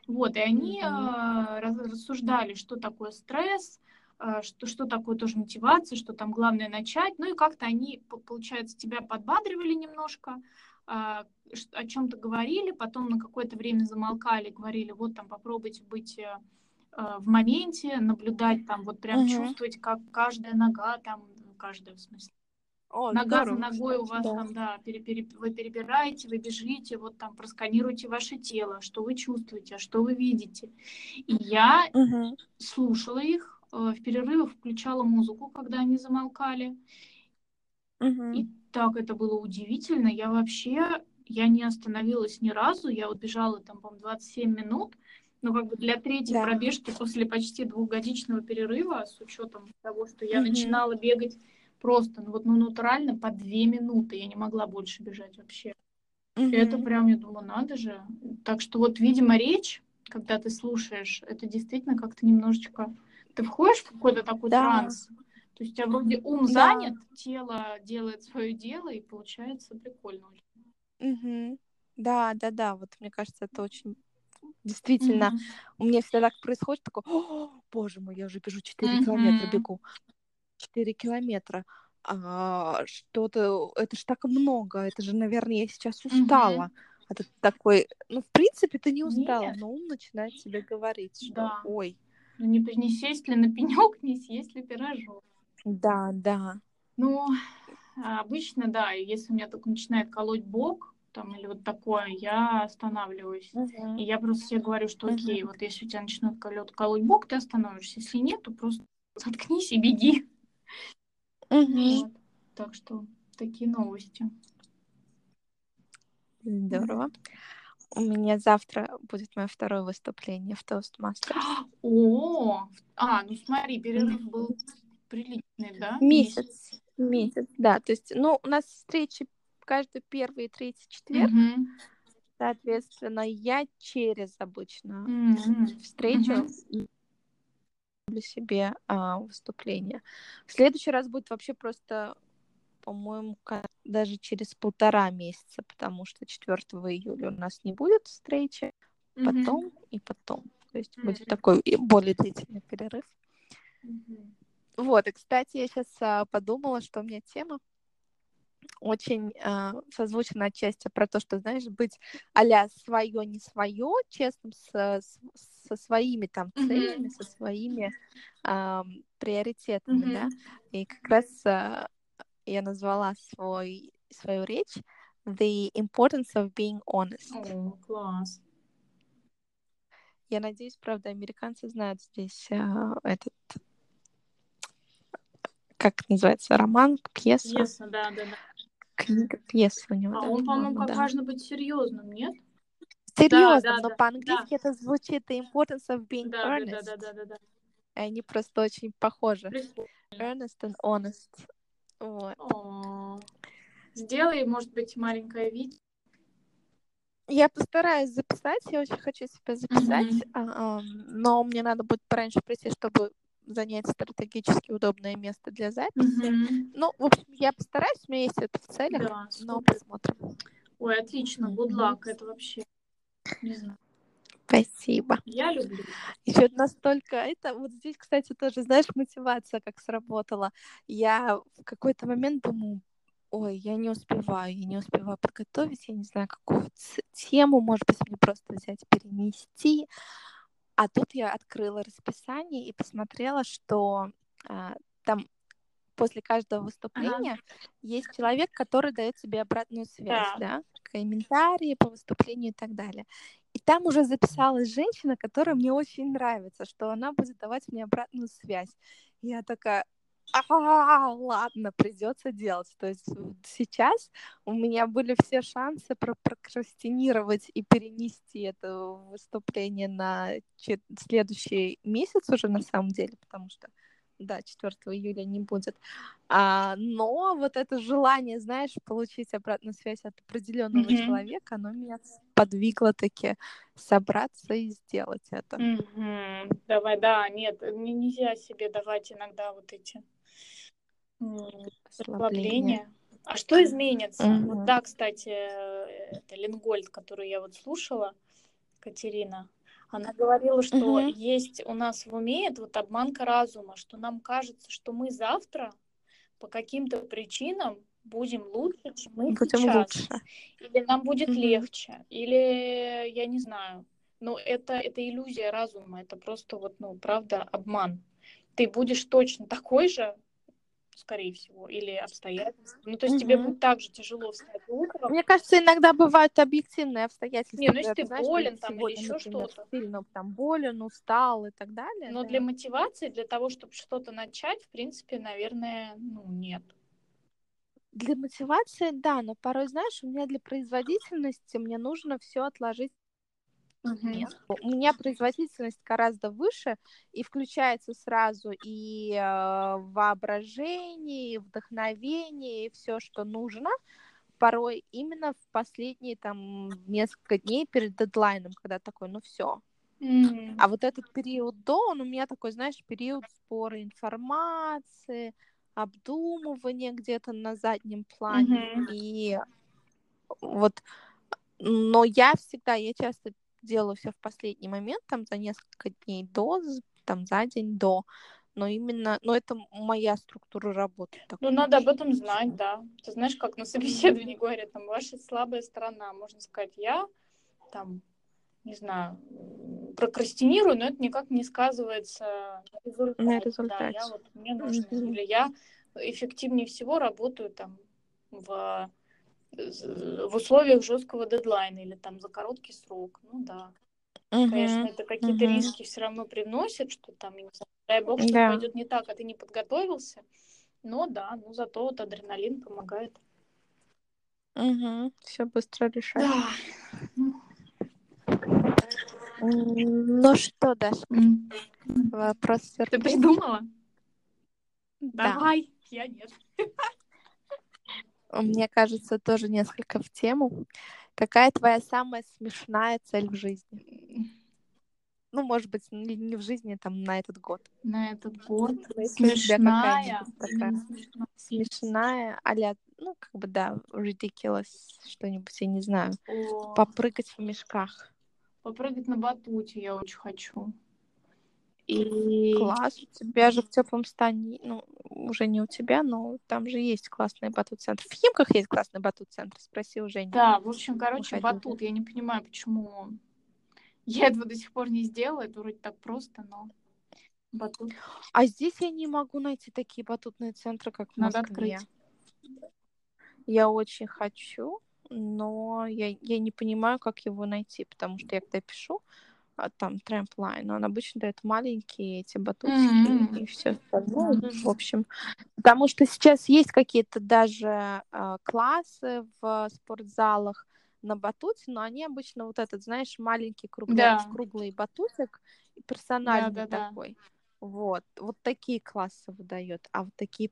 [SPEAKER 1] Вот, и они э, раз- рассуждали, что такое стресс, э, что, что такое тоже мотивация, что там главное начать. Ну и как-то они, получается, тебя подбадривали немножко, о чем-то говорили, потом на какое-то время замолкали, говорили, вот там попробуйте быть э, э, в моменте, наблюдать там, вот прям
[SPEAKER 3] Мгм.
[SPEAKER 1] чувствовать, как каждая нога там, каждая в смысле,
[SPEAKER 3] О,
[SPEAKER 1] Нога за
[SPEAKER 3] здорово,
[SPEAKER 1] ногой у вас
[SPEAKER 3] да.
[SPEAKER 1] там, да, пере- пере- вы перебираете, вы бежите, вот там просканируйте ваше тело, что вы чувствуете, а что вы видите. И я
[SPEAKER 3] Мгм.
[SPEAKER 1] слушала их, э, в перерывах включала музыку, когда они замолкали.
[SPEAKER 3] Мгм.
[SPEAKER 1] И так это было удивительно. Я вообще, я не остановилась ни разу. Я вот бежала там, по 27 минут. Но как бы для третьей
[SPEAKER 3] Да.
[SPEAKER 1] пробежки после почти двухгодичного перерыва, с учетом того, что я
[SPEAKER 3] Мгм.
[SPEAKER 1] начинала бегать просто, ну вот, ну, натурально по две минуты. Я не могла больше бежать вообще. И это прям, я думаю, надо же. Так что вот, видимо, речь, когда ты слушаешь, это действительно как-то немножечко... Ты входишь в какой-то такой
[SPEAKER 3] Да.
[SPEAKER 1] транс. То есть у тебя вроде ум
[SPEAKER 3] Да.
[SPEAKER 1] занят, тело делает свое дело, и получается прикольно.
[SPEAKER 3] Мгм. Да, да, да. Вот мне кажется, это очень действительно.
[SPEAKER 1] Мгм.
[SPEAKER 3] У меня всегда так происходит, такое, «О, боже мой, я уже бежу 4 километра,
[SPEAKER 1] Мгм.
[SPEAKER 3] бегу. 4 километра. А, что-то, это ж так много, это же, наверное, я сейчас устала. А ты такой, ну, в принципе, ты не устала,
[SPEAKER 1] Нет.
[SPEAKER 3] но ум начинает тебе говорить, что,
[SPEAKER 1] Да.
[SPEAKER 3] ой,
[SPEAKER 1] Ну, не, не сесть ли на пенек, не съесть ли пирожок.
[SPEAKER 3] Да, да.
[SPEAKER 1] Ну, а обычно, да, если у меня только начинает колоть бок, там, или вот такое, я останавливаюсь. И я просто себе говорю, что окей, вот если у тебя начнет колоть, колоть бок, ты остановишься. Если нет, то просто заткнись и беги.
[SPEAKER 3] Мгм.
[SPEAKER 1] Вот. Так что такие новости.
[SPEAKER 3] Здорово. У меня завтра будет мое второе выступление в Toastmasters.
[SPEAKER 1] О, а, ну смотри, перерыв был приличный, да?
[SPEAKER 3] Месяц. Месяц, да. То есть, ну, у нас встречи каждый первый, третий, четверг.
[SPEAKER 1] Мгм.
[SPEAKER 3] Соответственно, я через обычно
[SPEAKER 1] Мгм.
[SPEAKER 3] встречу
[SPEAKER 1] Мгм.
[SPEAKER 3] для себе а, выступление. В следующий раз будет вообще просто, по-моему, даже через полтора месяца, потому что 4 июля у нас не будет встречи, потом и потом. То есть будет
[SPEAKER 1] Мгм.
[SPEAKER 3] такой и более длительный перерыв.
[SPEAKER 1] Мгм.
[SPEAKER 3] Вот, и, кстати, я сейчас подумала, что у меня тема очень а, созвучна отчасти про то, что, знаешь, быть а-ля свое, не свое, честным со, с- со своими там целями, со своими ам, приоритетами,
[SPEAKER 1] Мгм.
[SPEAKER 3] да. И как раз а, я назвала свой, свою речь The Importance of Being Honest.
[SPEAKER 1] О, класс.
[SPEAKER 3] Я надеюсь, правда, американцы знают здесь а, этот как называется, роман, пьеса,
[SPEAKER 1] Пьеса, да, да, да.
[SPEAKER 3] книга, пьеса у него,
[SPEAKER 1] А
[SPEAKER 3] да,
[SPEAKER 1] он, по-моему, как
[SPEAKER 3] да.
[SPEAKER 1] важно быть серьезным, нет?
[SPEAKER 3] Серьезно,
[SPEAKER 1] да,
[SPEAKER 3] но
[SPEAKER 1] да,
[SPEAKER 3] по-английски это звучит the importance of being
[SPEAKER 1] Да, да,
[SPEAKER 3] earnest.
[SPEAKER 1] да, да, да, да, да.
[SPEAKER 3] И они просто очень похожи. Earnest and honest. Вот.
[SPEAKER 1] Сделай, может быть, маленькое видео.
[SPEAKER 3] Я постараюсь записать, я очень хочу себя записать, ам, но мне надо будет пораньше прийти, чтобы занять стратегически удобное место для записи.
[SPEAKER 1] Мгм.
[SPEAKER 3] Ну, в общем, я постараюсь, у меня есть это в целях,
[SPEAKER 1] Да,
[SPEAKER 3] но посмотрим.
[SPEAKER 1] Ой, отлично, good luck, это вообще, не знаю,
[SPEAKER 3] Спасибо.
[SPEAKER 1] я люблю.
[SPEAKER 3] Еще настолько это, вот здесь, кстати, тоже, знаешь, мотивация как сработала. Я в какой-то момент думаю, ой, я не успеваю, я не успеваю подготовить, я не знаю, какую тему, может быть, мне просто взять, перенести. А тут я открыла расписание и посмотрела, что а, там после каждого выступления есть человек, который дает тебе обратную связь,
[SPEAKER 1] Так.
[SPEAKER 3] да, комментарии по выступлению и так далее. И там уже записалась женщина, которая мне очень нравится, что она будет давать мне обратную связь. Я такая, а, ладно, придется делать. То есть сейчас у меня были все шансы про- прокрастинировать и перенести это выступление на следующий месяц уже на самом деле, потому что да, 4 июля не будет. А, но вот это желание, знаешь, получить обратную связь от определенного
[SPEAKER 1] Мгм.
[SPEAKER 3] человека, оно меня подвигло таки собраться и сделать это.
[SPEAKER 1] Мгм. Давай, да, нет, не- нельзя себе давать иногда вот эти м, расслабления. А что изменится?
[SPEAKER 3] Мгм.
[SPEAKER 1] Вот да, кстати, э, это Лингольд, которую я вот слушала, Катерина, она говорила, что
[SPEAKER 3] Мгм.
[SPEAKER 1] есть у нас в уме это вот обманка разума, что нам кажется, что мы завтра по каким-то причинам будем лучше, чем мы
[SPEAKER 3] Будем
[SPEAKER 1] сейчас.
[SPEAKER 3] лучше.
[SPEAKER 1] Или нам будет
[SPEAKER 3] Мгм.
[SPEAKER 1] легче, или я не знаю. Но это, это иллюзия разума, это просто вот, ну, правда, обман. Ты будешь точно такой же, скорее всего, или обстоятельства. Ну, то есть тебе
[SPEAKER 3] Мгм.
[SPEAKER 1] будет так же тяжело встать утром.
[SPEAKER 3] Мне кажется, иногда бывают объективные обстоятельства.
[SPEAKER 1] Не, ну, если ты
[SPEAKER 3] знаешь,
[SPEAKER 1] болен там или еще что-то.
[SPEAKER 3] сильно там болен, устал и так далее.
[SPEAKER 1] Но
[SPEAKER 3] да.
[SPEAKER 1] для мотивации, для того, чтобы что-то начать, в принципе, наверное, ну, нет.
[SPEAKER 3] Для мотивации, да, но порой, знаешь, у меня для производительности мне нужно все отложить нет. У меня производительность гораздо выше, и включается сразу и э, воображение, и вдохновение, и все, что нужно. Порой именно в последние там несколько дней перед дедлайном, когда такой, ну все.
[SPEAKER 1] М.
[SPEAKER 3] А вот этот период до, он у меня такой, знаешь, период сбора информации, обдумывания где-то на заднем плане.
[SPEAKER 1] Мгм.
[SPEAKER 3] И вот, но я всегда, я часто делаю все в последний момент, там за несколько дней до, там за день до. Но именно, но это моя структура работы.
[SPEAKER 1] Ну, надо об этом знать, да. Ты знаешь, как на собеседовании говорят, там, ваша слабая сторона. Можно сказать, я там, не знаю, прокрастинирую, но это никак не сказывается на результате.
[SPEAKER 3] На
[SPEAKER 1] Да,
[SPEAKER 3] результате.
[SPEAKER 1] я вот, мне нужно. Или я эффективнее всего работаю там в, в условиях жесткого дедлайна или там за короткий срок. Ну да. Конечно,
[SPEAKER 3] Мгм.
[SPEAKER 1] это какие-то
[SPEAKER 3] Мгм.
[SPEAKER 1] риски все равно привносят, что там, не знаю, дай бог, что
[SPEAKER 3] Да.
[SPEAKER 1] пойдет не так, а ты не подготовился. Но да, ну зато вот адреналин помогает.
[SPEAKER 3] Все быстро решать.
[SPEAKER 1] Да. Ну,
[SPEAKER 3] что, Даш,
[SPEAKER 1] м.
[SPEAKER 3] вопрос
[SPEAKER 1] Ты придумала?
[SPEAKER 3] Да.
[SPEAKER 1] Давай. Я нет.
[SPEAKER 3] Мне кажется, тоже несколько в тему. Какая твоя самая смешная цель в жизни? Ну, может быть, не в жизни, там, на этот год.
[SPEAKER 1] На этот год смешная.
[SPEAKER 3] такая.
[SPEAKER 1] Смешная,
[SPEAKER 3] а ну, как бы, да, ridiculous, что-нибудь, я не знаю.
[SPEAKER 1] О,
[SPEAKER 3] Попрыгать в мешках.
[SPEAKER 1] Попрыгать на батуте я очень хочу. И
[SPEAKER 3] Класс. У тебя же в теплом стане, ну, уже не у тебя, но там же есть классный батут-центр. В Химках есть классный батут-центр, спроси у Жени.
[SPEAKER 1] да, в общем, короче,
[SPEAKER 3] ходили.
[SPEAKER 1] батут. Я не понимаю, почему я этого до сих пор не сделала. Это вроде так просто, но батут
[SPEAKER 3] А здесь я не могу найти такие батутные центры, как в
[SPEAKER 1] надо
[SPEAKER 3] Москве.
[SPEAKER 1] открыть.
[SPEAKER 3] Я очень хочу, но я, я не понимаю, как его найти, потому что я когда пишу, там трамплайн, он обычно дает маленькие эти батутики
[SPEAKER 1] М.
[SPEAKER 3] и все остальное.
[SPEAKER 1] Же.
[SPEAKER 3] В общем, потому что сейчас есть какие-то даже а, классы в спортзалах на батуте, но они обычно вот этот, знаешь, маленький круглый,
[SPEAKER 1] Да.
[SPEAKER 3] круглый батутик, персональный
[SPEAKER 1] Да-да-да.
[SPEAKER 3] такой. Вот, вот такие классы выдает, а вот такие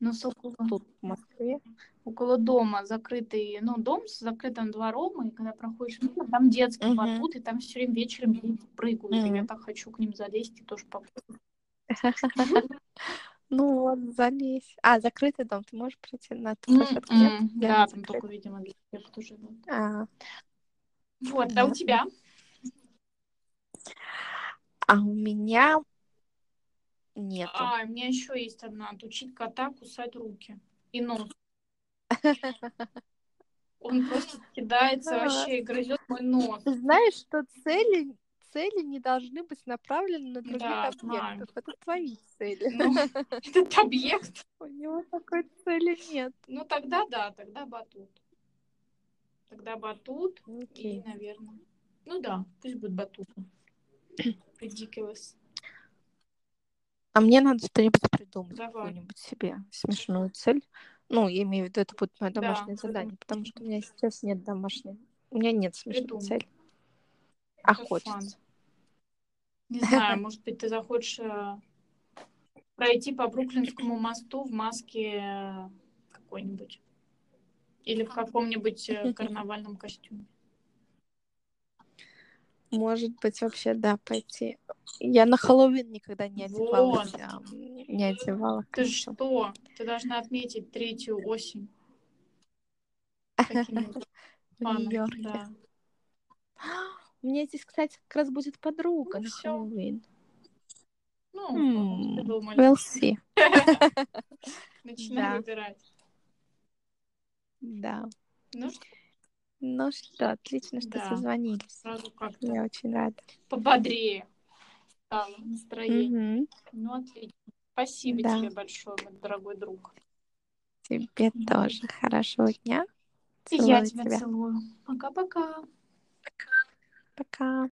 [SPEAKER 1] Ну, с около,
[SPEAKER 3] тут в Москве.
[SPEAKER 1] около дома закрытый, ну, дом с закрытым двором, и когда проходишь мимо, там детский
[SPEAKER 3] Мгм.
[SPEAKER 1] батут, и там все время вечером дети прыгают, и я так хочу к ним залезть и тоже попробовать.
[SPEAKER 3] Ну вот, залезь. А, закрытый дом, ты можешь прийти на ту площадку?
[SPEAKER 1] Да, там только, видимо, для тех, кто живет.
[SPEAKER 3] А,
[SPEAKER 1] Вот, а у тебя?
[SPEAKER 3] А у меня нету.
[SPEAKER 1] А, у меня еще есть одна. Отучить кота кусать руки и нос. Он просто кидается вообще и грызет мой нос.
[SPEAKER 3] Ты знаешь, что цели, цели не должны быть направлены на других
[SPEAKER 1] Да,
[SPEAKER 3] объектов. Это твои цели.
[SPEAKER 1] Ну, этот объект.
[SPEAKER 3] У него такой цели нет.
[SPEAKER 1] Ну, тогда да, тогда батут. Тогда батут и,
[SPEAKER 3] Окей.
[SPEAKER 1] наверное... Ну да, пусть будет батут. Ridiculous.
[SPEAKER 3] А мне надо что-нибудь придумать,
[SPEAKER 1] Давай.
[SPEAKER 3] какую-нибудь себе смешную цель. Ну, я имею в виду, это будет мое
[SPEAKER 1] Да,
[SPEAKER 3] домашнее
[SPEAKER 1] придумай.
[SPEAKER 3] задание, потому что у меня сейчас нет домашней. У меня нет смешной
[SPEAKER 1] Придумай.
[SPEAKER 3] цели.
[SPEAKER 1] Это
[SPEAKER 3] А
[SPEAKER 1] фан.
[SPEAKER 3] хочется.
[SPEAKER 1] Не знаю, может быть, ты захочешь э, пройти по Бруклинскому мосту в маске э, какой-нибудь. Или в каком-нибудь э, карнавальном костюме.
[SPEAKER 3] Может быть, вообще, да, пойти. Я на Хэллоуин никогда не одевалась.
[SPEAKER 1] Вот.
[SPEAKER 3] а, Не одевала
[SPEAKER 1] Ты
[SPEAKER 3] костюм.
[SPEAKER 1] что? Ты должна отметить третью осень.
[SPEAKER 3] Нью-Йорке.
[SPEAKER 1] да.
[SPEAKER 3] У меня здесь, кстати, как раз будет подруга
[SPEAKER 1] Ну,
[SPEAKER 3] на. Хэллоуин.
[SPEAKER 1] Ну, думали,
[SPEAKER 3] We'll see.
[SPEAKER 1] начинай
[SPEAKER 3] да.
[SPEAKER 1] выбирать.
[SPEAKER 3] Да.
[SPEAKER 1] Ну, что,
[SPEAKER 3] Ну что, отлично, что
[SPEAKER 1] Да.
[SPEAKER 3] созвонились.
[SPEAKER 1] сразу как-то
[SPEAKER 3] Я очень рада.
[SPEAKER 1] пободрее стало настроение.
[SPEAKER 3] Мгм.
[SPEAKER 1] Ну, отлично. Спасибо
[SPEAKER 3] Да.
[SPEAKER 1] тебе большое, мой дорогой друг.
[SPEAKER 3] Тебе
[SPEAKER 1] Мгм.
[SPEAKER 3] тоже хорошего дня.
[SPEAKER 1] И я
[SPEAKER 3] Целую
[SPEAKER 1] тебя
[SPEAKER 3] тебя.
[SPEAKER 1] целую. Пока-пока.
[SPEAKER 3] Пока.